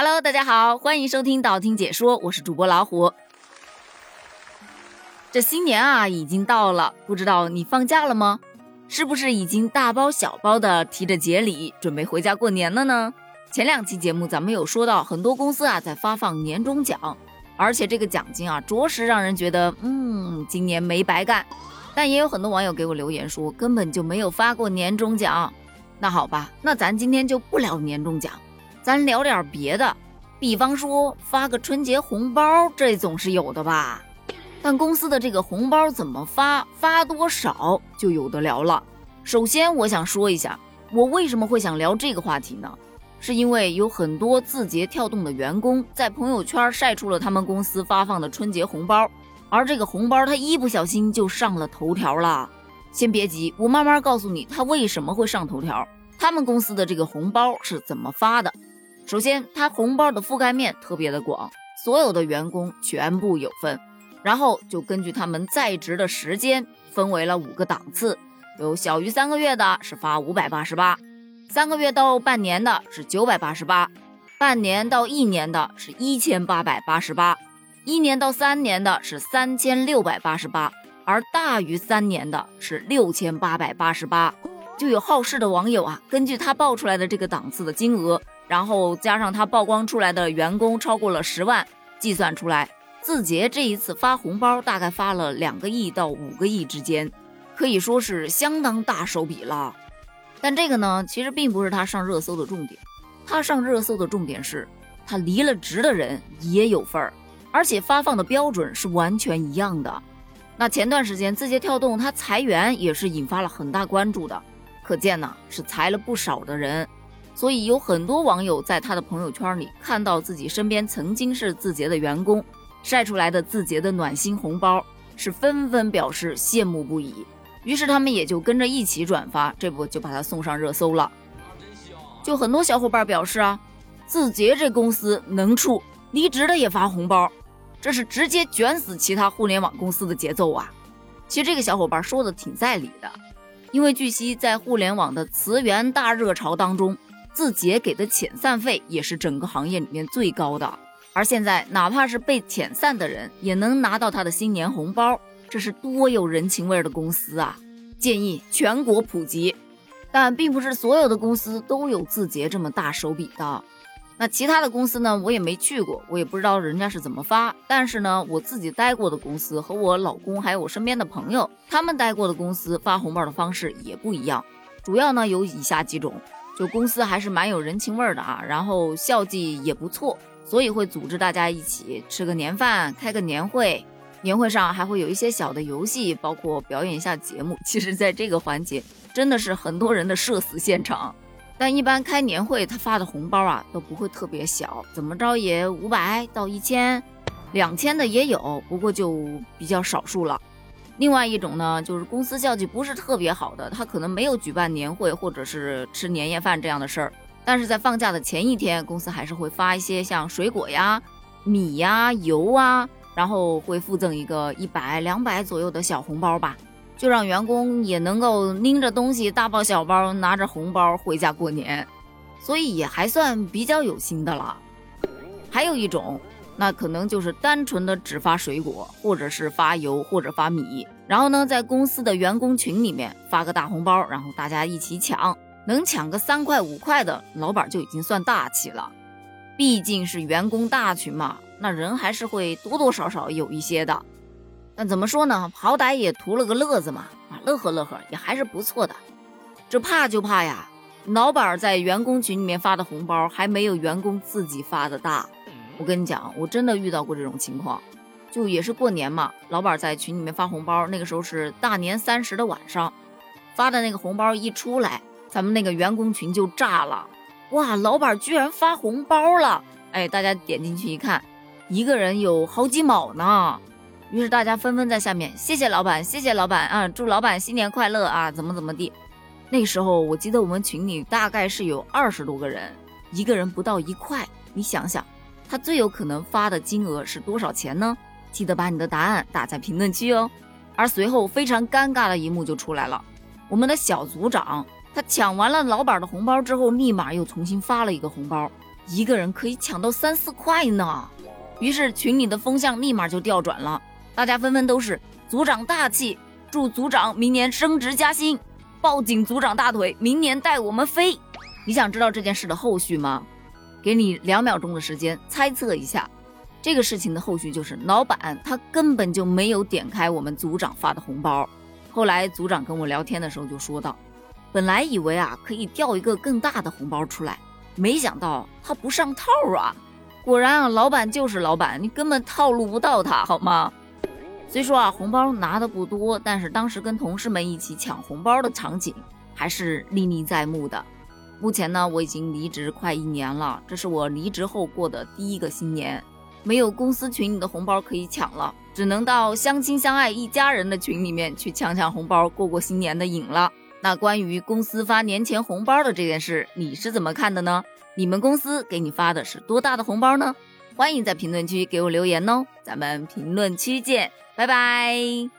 Hello，大家好，欢迎收听道听解说，我是主播老虎。这新年啊，已经到了，不知道你放假了吗？是不是已经大包小包的提着节礼，准备回家过年了呢？前两期节目咱们有说到，很多公司啊在发放年终奖，而且这个奖金啊，着实让人觉得，嗯，今年没白干。但也有很多网友给我留言说，根本就没有发过年终奖。那好吧，那咱今天就不聊年终奖。咱聊点别的，比方说发个春节红包，这总是有的吧？但公司的这个红包怎么发，发多少就有的聊了。首先，我想说一下，我为什么会想聊这个话题呢？是因为有很多字节跳动的员工在朋友圈晒出了他们公司发放的春节红包，而这个红包他一不小心就上了头条了。先别急，我慢慢告诉你他为什么会上头条，他们公司的这个红包是怎么发的。首先，它红包的覆盖面特别的广，所有的员工全部有份。然后就根据他们在职的时间分为了五个档次，有小于三个月的是发五百八十八，三个月到半年的是九百八十八，半年到一年的是一千八百八十八，一年到三年的是三千六百八十八，而大于三年的是六千八百八十八。就有好事的网友啊，根据他报出来的这个档次的金额。然后加上他曝光出来的员工超过了十万，计算出来，字节这一次发红包大概发了两个亿到五个亿之间，可以说是相当大手笔了。但这个呢，其实并不是他上热搜的重点，他上热搜的重点是他离了职的人也有份儿，而且发放的标准是完全一样的。那前段时间字节跳动他裁员也是引发了很大关注的，可见呢是裁了不少的人。所以有很多网友在他的朋友圈里看到自己身边曾经是字节的员工晒出来的字节的暖心红包，是纷纷表示羡慕不已。于是他们也就跟着一起转发，这不就把他送上热搜了。就很多小伙伴表示啊，字节这公司能处，离职的也发红包，这是直接卷死其他互联网公司的节奏啊。其实这个小伙伴说的挺在理的，因为据悉在互联网的辞员大热潮当中。字节给的遣散费也是整个行业里面最高的，而现在哪怕是被遣散的人也能拿到他的新年红包，这是多有人情味的公司啊！建议全国普及，但并不是所有的公司都有字节这么大手笔的。那其他的公司呢？我也没去过，我也不知道人家是怎么发。但是呢，我自己待过的公司和我老公还有我身边的朋友，他们待过的公司发红包的方式也不一样，主要呢有以下几种。就公司还是蛮有人情味的啊，然后校绩也不错，所以会组织大家一起吃个年饭，开个年会。年会上还会有一些小的游戏，包括表演一下节目。其实，在这个环节真的是很多人的社死现场。但一般开年会他发的红包啊都不会特别小，怎么着也五百到一千，两千的也有，不过就比较少数了。另外一种呢，就是公司效绩不是特别好的，他可能没有举办年会或者是吃年夜饭这样的事儿，但是在放假的前一天，公司还是会发一些像水果呀、米呀、油啊，然后会附赠一个一百、两百左右的小红包吧，就让员工也能够拎着东西，大包小包拿着红包回家过年，所以也还算比较有心的了。还有一种。那可能就是单纯的只发水果，或者是发油，或者发米，然后呢，在公司的员工群里面发个大红包，然后大家一起抢，能抢个三块五块的，老板就已经算大气了。毕竟是员工大群嘛，那人还是会多多少少有一些的。但怎么说呢，好歹也图了个乐子嘛，啊，乐呵乐呵也还是不错的。这怕就怕呀，老板在员工群里面发的红包还没有员工自己发的大。我跟你讲，我真的遇到过这种情况，就也是过年嘛，老板在群里面发红包，那个时候是大年三十的晚上，发的那个红包一出来，咱们那个员工群就炸了，哇，老板居然发红包了！哎，大家点进去一看，一个人有好几毛呢，于是大家纷纷在下面谢谢老板，谢谢老板啊，祝老板新年快乐啊，怎么怎么地。那时候我记得我们群里大概是有二十多个人，一个人不到一块，你想想。他最有可能发的金额是多少钱呢？记得把你的答案打在评论区哦。而随后非常尴尬的一幕就出来了，我们的小组长他抢完了老板的红包之后，立马又重新发了一个红包，一个人可以抢到三四块呢。于是群里的风向立马就调转了，大家纷纷都是组长大气，祝组长明年升职加薪，抱紧组长大腿，明年带我们飞。你想知道这件事的后续吗？给你两秒钟的时间猜测一下。这个事情的后续就是，老板他根本就没有点开我们组长发的红包。后来组长跟我聊天的时候就说道。本来以为啊可以调一个更大的红包出来，没想到他不上套啊！果然啊，老板就是老板，你根本套路不到他，好吗？虽说啊红包拿的不多，但是当时跟同事们一起抢红包的场景还是历历在目的。目前呢，我已经离职快一年了，这是我离职后过的第一个新年，没有公司群里的红包可以抢了，只能到相亲相爱一家人的群里面去抢抢红包，过过新年的瘾了。那关于公司发年前红包的这件事，你是怎么看的呢？你们公司给你发的是多大的红包呢？欢迎在评论区给我留言哦，咱们评论区见，拜拜。